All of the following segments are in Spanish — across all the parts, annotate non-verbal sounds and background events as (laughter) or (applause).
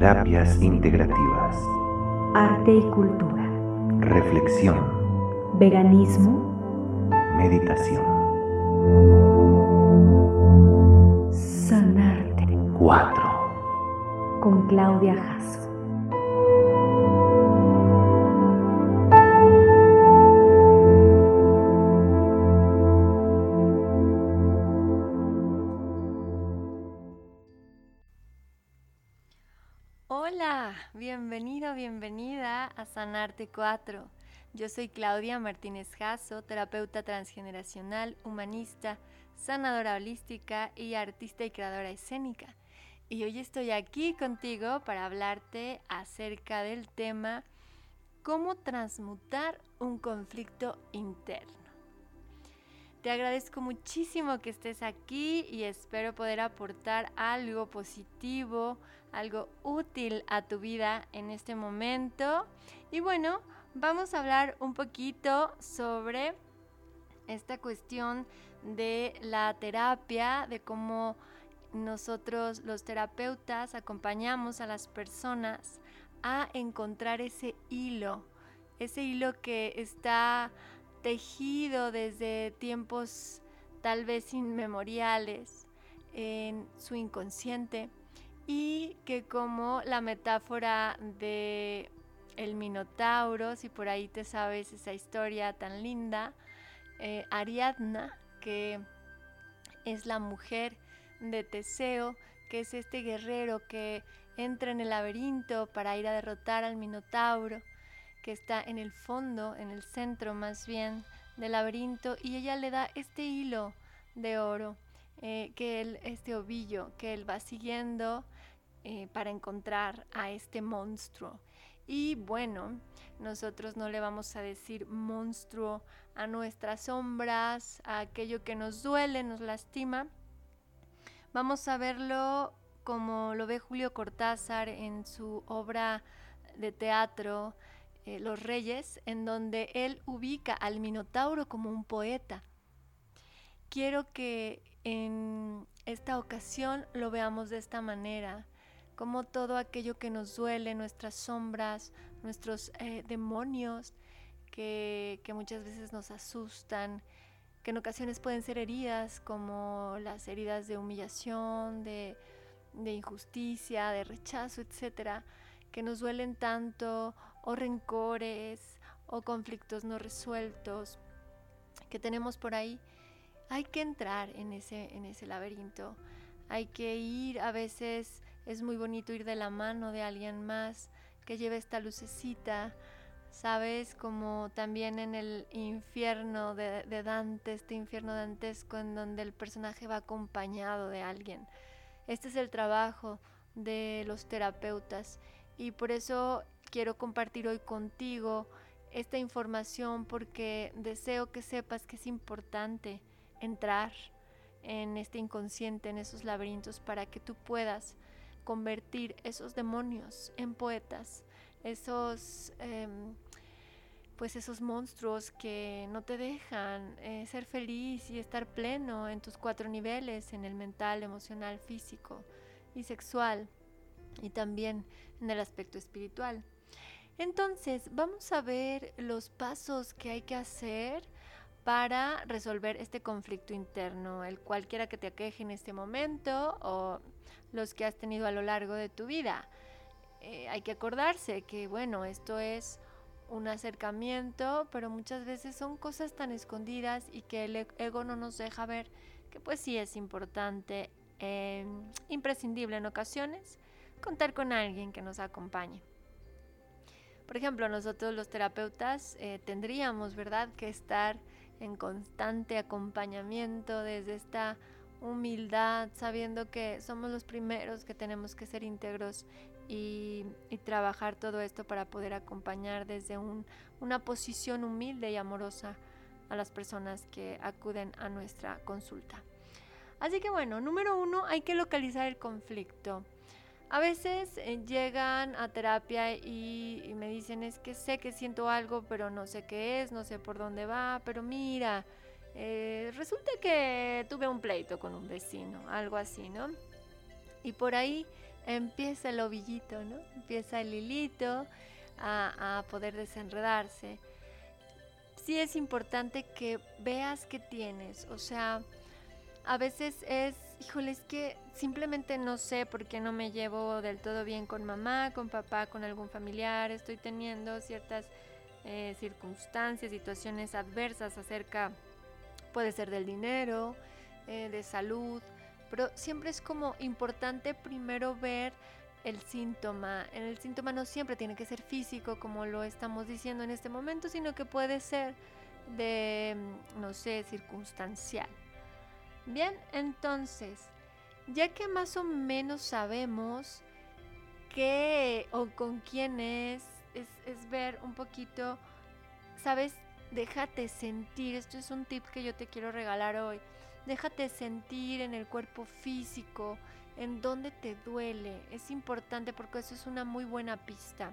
Terapias integrativas. Arte y cultura. Reflexión. Veganismo. Meditación. Sanarte. 4. Con Claudia Jasso. Bienvenido, bienvenida a Sanarte 4. Yo soy Claudia Martínez Jasso, terapeuta transgeneracional, humanista, sanadora holística y artista y creadora escénica. Y hoy estoy aquí contigo para hablarte acerca del tema cómo transmutar un conflicto interno. Te agradezco muchísimo que estés aquí y espero poder aportar algo positivo, algo útil a tu vida en este momento. Y bueno, vamos a hablar un poquito sobre esta cuestión de la terapia, de cómo nosotros los terapeutas acompañamos a las personas a encontrar ese hilo, ese hilo que está tejido desde tiempos tal vez inmemoriales en su inconsciente y que como la metáfora de el minotauro, si por ahí te sabes esa historia tan linda, eh, Ariadna, que es la mujer de Teseo, que es este guerrero que entra en el laberinto para ir a derrotar al minotauro que está en el fondo, en el centro más bien del laberinto, y ella le da este hilo de oro, eh, que este ovillo que él va siguiendo eh, para encontrar a este monstruo. Y bueno, nosotros no le vamos a decir monstruo a nuestras sombras, a aquello que nos duele, nos lastima. Vamos a verlo como lo ve Julio Cortázar en su obra de teatro eh, Los Reyes, en donde él ubica al Minotauro como un poeta. Quiero que en esta ocasión lo veamos de esta manera, como todo aquello que nos duele, nuestras sombras, nuestros eh, demonios, que, muchas veces nos asustan, que en ocasiones pueden ser heridas, como las heridas de humillación, de, de injusticia, de rechazo, etcétera, que nos duelen tanto o rencores o conflictos no resueltos que tenemos por ahí, hay que entrar en ese, en ese laberinto. Hay que ir, a veces es muy bonito ir de la mano de alguien más que lleve esta lucecita, ¿sabes? Como también en el infierno de, de, Dante, este infierno dantesco en donde el personaje va acompañado de alguien. Este es el trabajo de los terapeutas y por eso quiero compartir hoy contigo esta información porque deseo que sepas que es importante entrar en este inconsciente, en esos laberintos, para que tú puedas convertir esos demonios en poetas, esos, em, pues esos monstruos que no te dejan eh, ser feliz y estar pleno en tus cuatro niveles, en el mental, emocional, físico y sexual, y también en el aspecto espiritual. Entonces, vamos a ver los pasos que hay que hacer para resolver este conflicto interno, el cualquiera que te aqueje en este momento o los que has tenido a lo largo de tu vida. Eh, hay que acordarse que, bueno, esto es un acercamiento, pero muchas veces son cosas tan escondidas y que el e-, ego no nos deja ver que pues sí es importante, eh, imprescindible en ocasiones, contar con alguien que nos acompañe. Por ejemplo, nosotros los terapeutas eh, tendríamos, ¿verdad?, que estar en constante acompañamiento desde esta humildad, sabiendo que somos los primeros que tenemos que ser íntegros y, trabajar todo esto para poder acompañar desde una posición humilde y amorosa a las personas que acuden a nuestra consulta. Así que bueno, número uno, hay que localizar el conflicto. A veces eh, llegan a terapia y, me dicen es que sé que siento algo, pero no sé qué es, no sé por dónde va, pero mira, eh, resulta que tuve un pleito con un vecino, algo así, ¿no? Y por ahí empieza el ovillito, ¿no? Empieza el hilito a, a poder desenredarse. Sí es importante que veas qué tienes, o sea, a veces es, híjole, es que simplemente no sé por qué no me llevo del todo bien con mamá, con papá, con algún familiar, estoy teniendo ciertas eh, circunstancias, situaciones adversas acerca, puede ser del dinero, eh, de salud, pero siempre es como importante primero ver el síntoma. El síntoma no siempre tiene que ser físico, como lo estamos diciendo en este momento, sino que puede ser de, no sé, circunstancial. Bien, entonces, ya que más o menos sabemos qué o con quién es, es, ver un poquito, sabes, déjate sentir, esto es un tip que yo te quiero regalar hoy, déjate sentir en el cuerpo físico, en dónde te duele, es importante porque eso es una muy buena pista.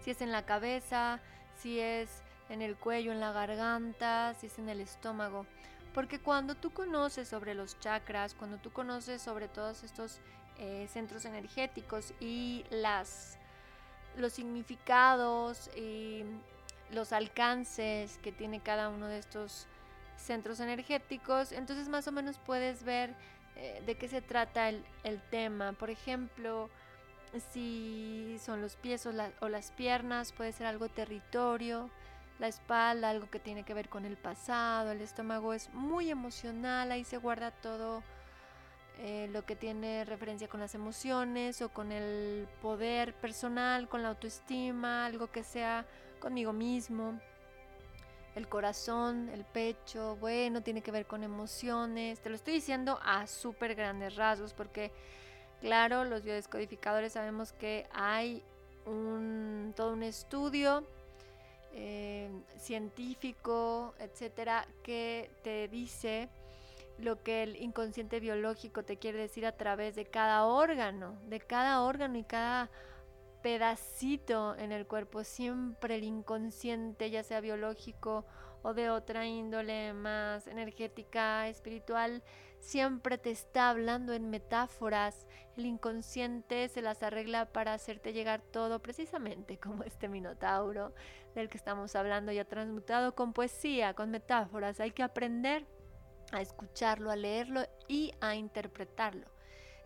Si es en la cabeza, si es en el cuello, en la garganta, si es en el estómago. Porque cuando tú conoces sobre los chakras, cuando tú conoces sobre todos estos eh, centros energéticos y las, los significados y los alcances que tiene cada uno de estos centros energéticos, entonces más o menos puedes ver eh, de qué se trata el, tema. Por ejemplo, si son los pies o, o las piernas, puede ser algo territorio la espalda, algo que tiene que ver con el pasado, el estómago es muy emocional, ahí se guarda todo eh, lo que tiene referencia con las emociones o con el poder personal, con la autoestima, algo que sea conmigo mismo. El corazón, el pecho, bueno, tiene que ver con emociones. Te lo estoy diciendo a súper grandes rasgos porque, claro, los biodescodificadores sabemos que hay un, todo un estudio científico, etcétera, que te dice lo que el inconsciente biológico te quiere decir a través de cada órgano, de cada órgano y cada pedacito en el cuerpo. Siempre el inconsciente, ya sea biológico o de otra índole más energética, espiritual, siempre te está hablando en metáforas. El inconsciente se las arregla para hacerte llegar todo precisamente como este minotauro del que estamos hablando ya transmutado con poesía, con metáforas. Hay que aprender a escucharlo, a leerlo y a interpretarlo.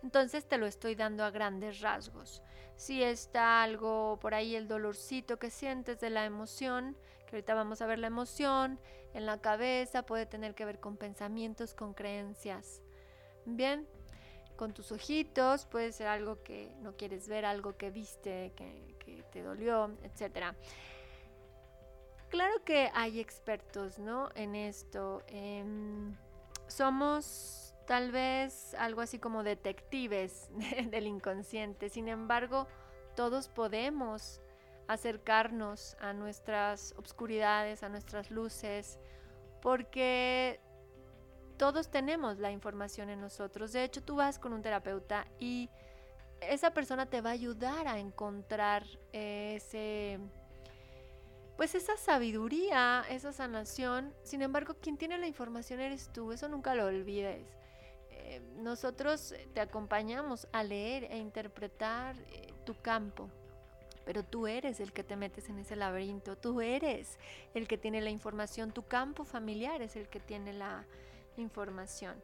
Entonces te lo estoy dando a grandes rasgos. Si está algo por ahí, el dolorcito que sientes de la emoción, que ahorita vamos a ver la emoción, en la cabeza puede tener que ver con pensamientos, con creencias. Bien, con tus ojitos puede ser algo que no quieres ver, algo que viste, que, te dolió, etcétera. Claro que hay expertos, ¿no? En esto. Em, somos tal vez algo así como detectives (laughs) del inconsciente. Sin embargo, todos podemos acercarnos a nuestras obscuridades, a nuestras luces, porque todos tenemos la información en nosotros. De hecho, tú vas con un terapeuta y esa persona te va a ayudar a encontrar ese pues esa sabiduría, esa sanación. Sin embargo, quien tiene la información eres tú, eso nunca lo olvides. Eh, nosotros te acompañamos a leer e interpretar eh, tu campo, pero tú eres el que te metes en ese laberinto, tú eres el que tiene la información, tu campo familiar es el que tiene la información.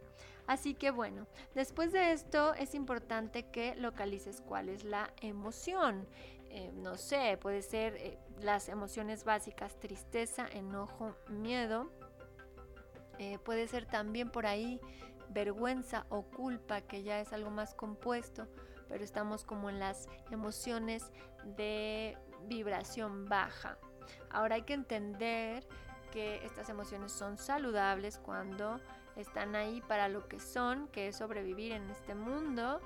Así que bueno, después de esto es importante que localices cuál es la emoción. Eh, no sé, puede ser eh, las emociones básicas, tristeza, enojo, miedo. Eh, puede ser también por ahí vergüenza o culpa, que ya es algo más compuesto, pero estamos como en las emociones de vibración baja. Ahora hay que entender que estas emociones son saludables cuando están ahí para lo que son, que es sobrevivir en este mundo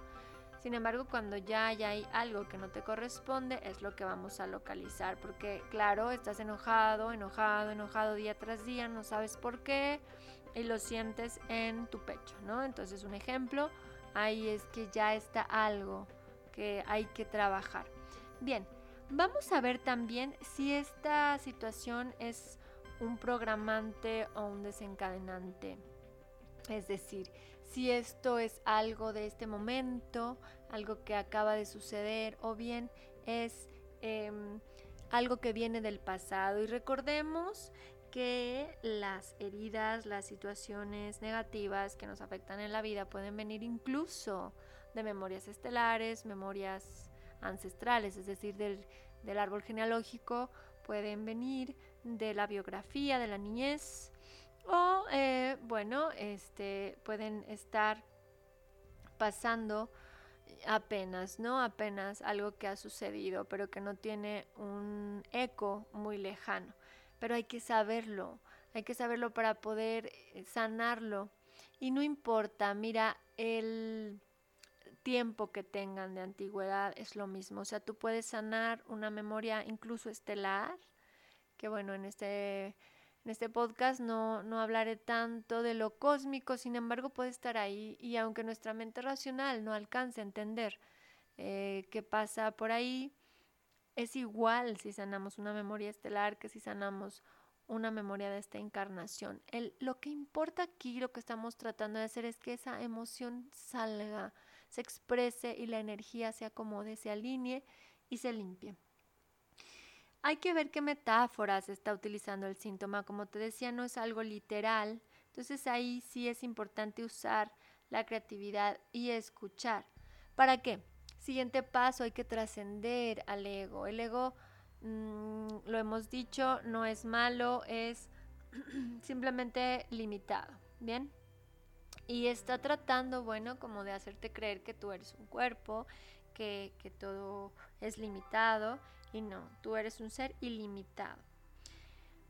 sin embargo, cuando ya, hay algo que no te corresponde, es lo que vamos a localizar. Porque, claro, estás enojado, enojado, enojado día tras día, no sabes por qué y lo sientes en tu pecho, ¿no? Entonces, un ejemplo, ahí es que ya está algo que hay que trabajar. Bien, vamos a ver también si esta situación es un programante o un desencadenante. Es decir, si esto es algo de este momento, algo que acaba de suceder o bien es em, algo que viene del pasado. Y recordemos que las heridas, las situaciones negativas que nos afectan en la vida pueden venir incluso de memorias estelares, memorias ancestrales, es decir, del, del árbol genealógico, pueden venir de la biografía de la niñez o, eh, bueno, este, pueden estar pasando apenas, ¿no? Apenas algo que ha sucedido, pero que no tiene un eco muy lejano. Pero hay que saberlo, hay que saberlo para poder eh, sanarlo. Y no importa, mira, el tiempo que tengan de antigüedad es lo mismo. O sea, tú puedes sanar una memoria incluso estelar, que bueno, en este, en este podcast no, no hablaré tanto de lo cósmico, sin embargo puede estar ahí y aunque nuestra mente racional no alcance a entender eh, qué pasa por ahí, es igual si sanamos una memoria estelar que si sanamos una memoria de esta encarnación. El, lo que importa aquí, lo que estamos tratando de hacer es que esa emoción salga, se exprese y la energía se acomode, se alinee y se limpie. Hay que ver qué metáforas está utilizando el síntoma. Como te decía, no es algo literal. Entonces ahí sí es importante usar la creatividad y escuchar. ¿Para qué? Siguiente paso, hay que trascender al ego. El ego, mm, lo hemos dicho, no es malo, es (clears throat) simplemente limitado. ¿Bien? y está tratando, bueno, como de hacerte creer que tú eres un cuerpo, que, que todo es limitado y no, tú eres un ser ilimitado.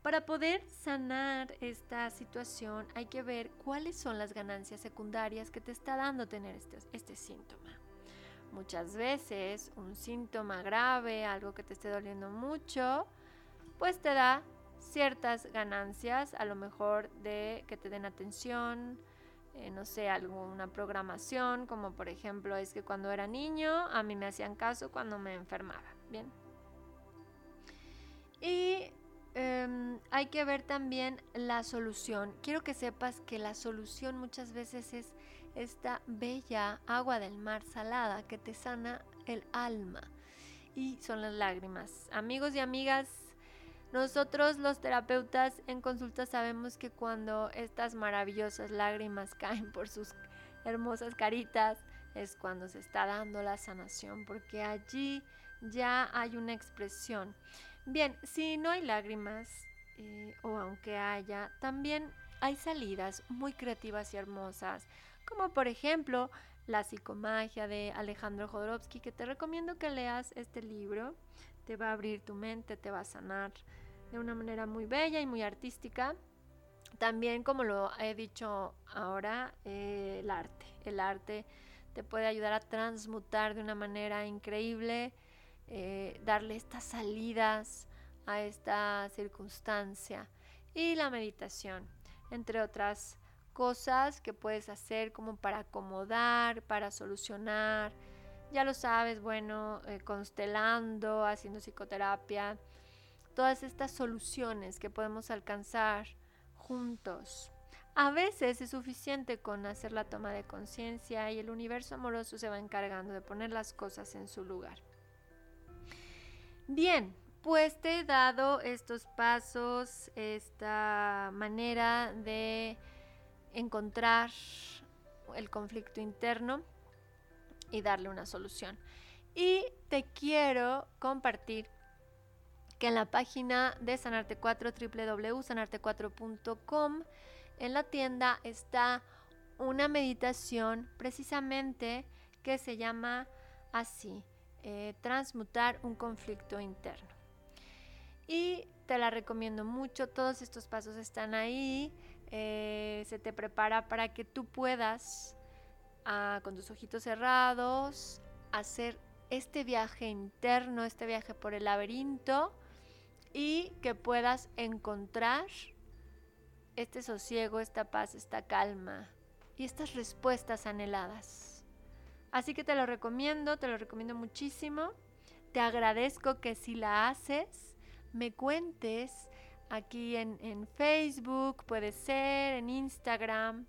Para poder sanar esta situación hay que ver cuáles son las ganancias secundarias que te está dando tener este, este síntoma. Muchas veces un síntoma grave, algo que te esté doliendo mucho, pues te da ciertas ganancias, a lo mejor de que te den atención, eh, no sé, alguna programación, como por ejemplo es que cuando era niño a mí me hacían caso cuando me enfermaba, ¿bien? Y em, hay que ver también la solución. Quiero que sepas que la solución muchas veces es esta bella agua del mar salada que te sana el alma. Y son las lágrimas. Amigos y amigas, nosotros los terapeutas en consulta sabemos que cuando estas maravillosas lágrimas (laughs) caen por sus hermosas caritas es cuando se está dando la sanación, porque allí ya hay una expresión. Bien, si no hay lágrimas, eh, o aunque haya, también hay salidas muy creativas y hermosas, como por ejemplo la psicomagia de Alejandro Jodorowsky, que te recomiendo que leas este libro te va a abrir tu mente, te va a sanar de una manera muy bella y muy artística. También, como lo he dicho ahora, eh, el arte. El arte te puede ayudar a transmutar de una manera increíble, eh, darle estas salidas a esta circunstancia. Y la meditación, entre otras cosas que puedes hacer como para acomodar, para solucionar, ya lo sabes, bueno, eh, constelando, haciendo psicoterapia, todas estas soluciones que podemos alcanzar juntos. A veces es suficiente con hacer la toma de conciencia y el universo amoroso se va encargando de poner las cosas en su lugar. Bien, pues te he dado estos pasos, esta manera de encontrar el conflicto interno y darle una solución. Y te quiero compartir que en la página de Sanarte 4, www.sanarte4.com, en la tienda está una meditación precisamente que se llama así, eh, transmutar un conflicto interno. Y te la recomiendo mucho, todos estos pasos están ahí, eh, se te prepara para que tú puedas Ah, con tus ojitos cerrados, hacer este viaje interno, este viaje por el laberinto y que puedas encontrar este sosiego, esta paz, esta calma y estas respuestas anheladas. Así que te lo recomiendo, te lo recomiendo muchísimo. Te agradezco que si la haces, me cuentes aquí en, en Facebook, puede ser, en Instagram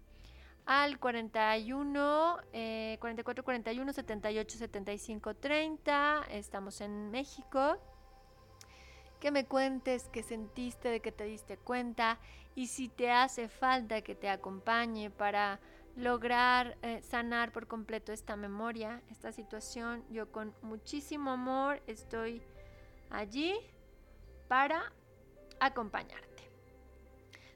al 41 eh, 44 41 78 75 30. Estamos en México. Que me cuentes qué sentiste, de que te diste cuenta y si te hace falta que te acompañe para lograr eh, sanar por completo esta memoria, esta situación. Yo con muchísimo amor estoy allí para acompañarte.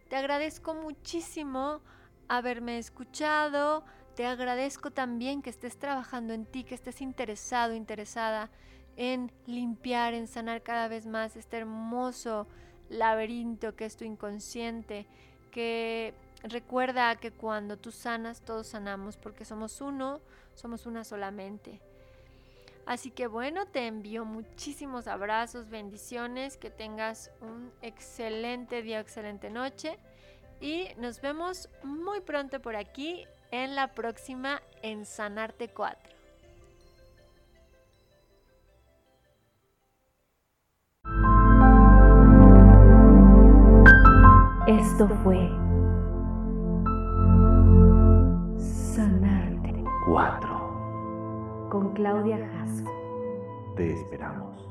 Te agradezco muchísimo haberme escuchado. Te agradezco también que estés trabajando en ti, que estés interesado, interesada en limpiar, en sanar cada vez más este hermoso laberinto que es tu inconsciente, que recuerda que cuando tú sanas, todos sanamos, porque somos uno, somos una solamente. Así que bueno, te envío muchísimos abrazos, bendiciones, que tengas un excelente día, excelente noche y nos vemos muy pronto por aquí en la próxima en Sanarte 4. Esto fue Sanarte 4. Con Claudia Jasso. Te esperamos.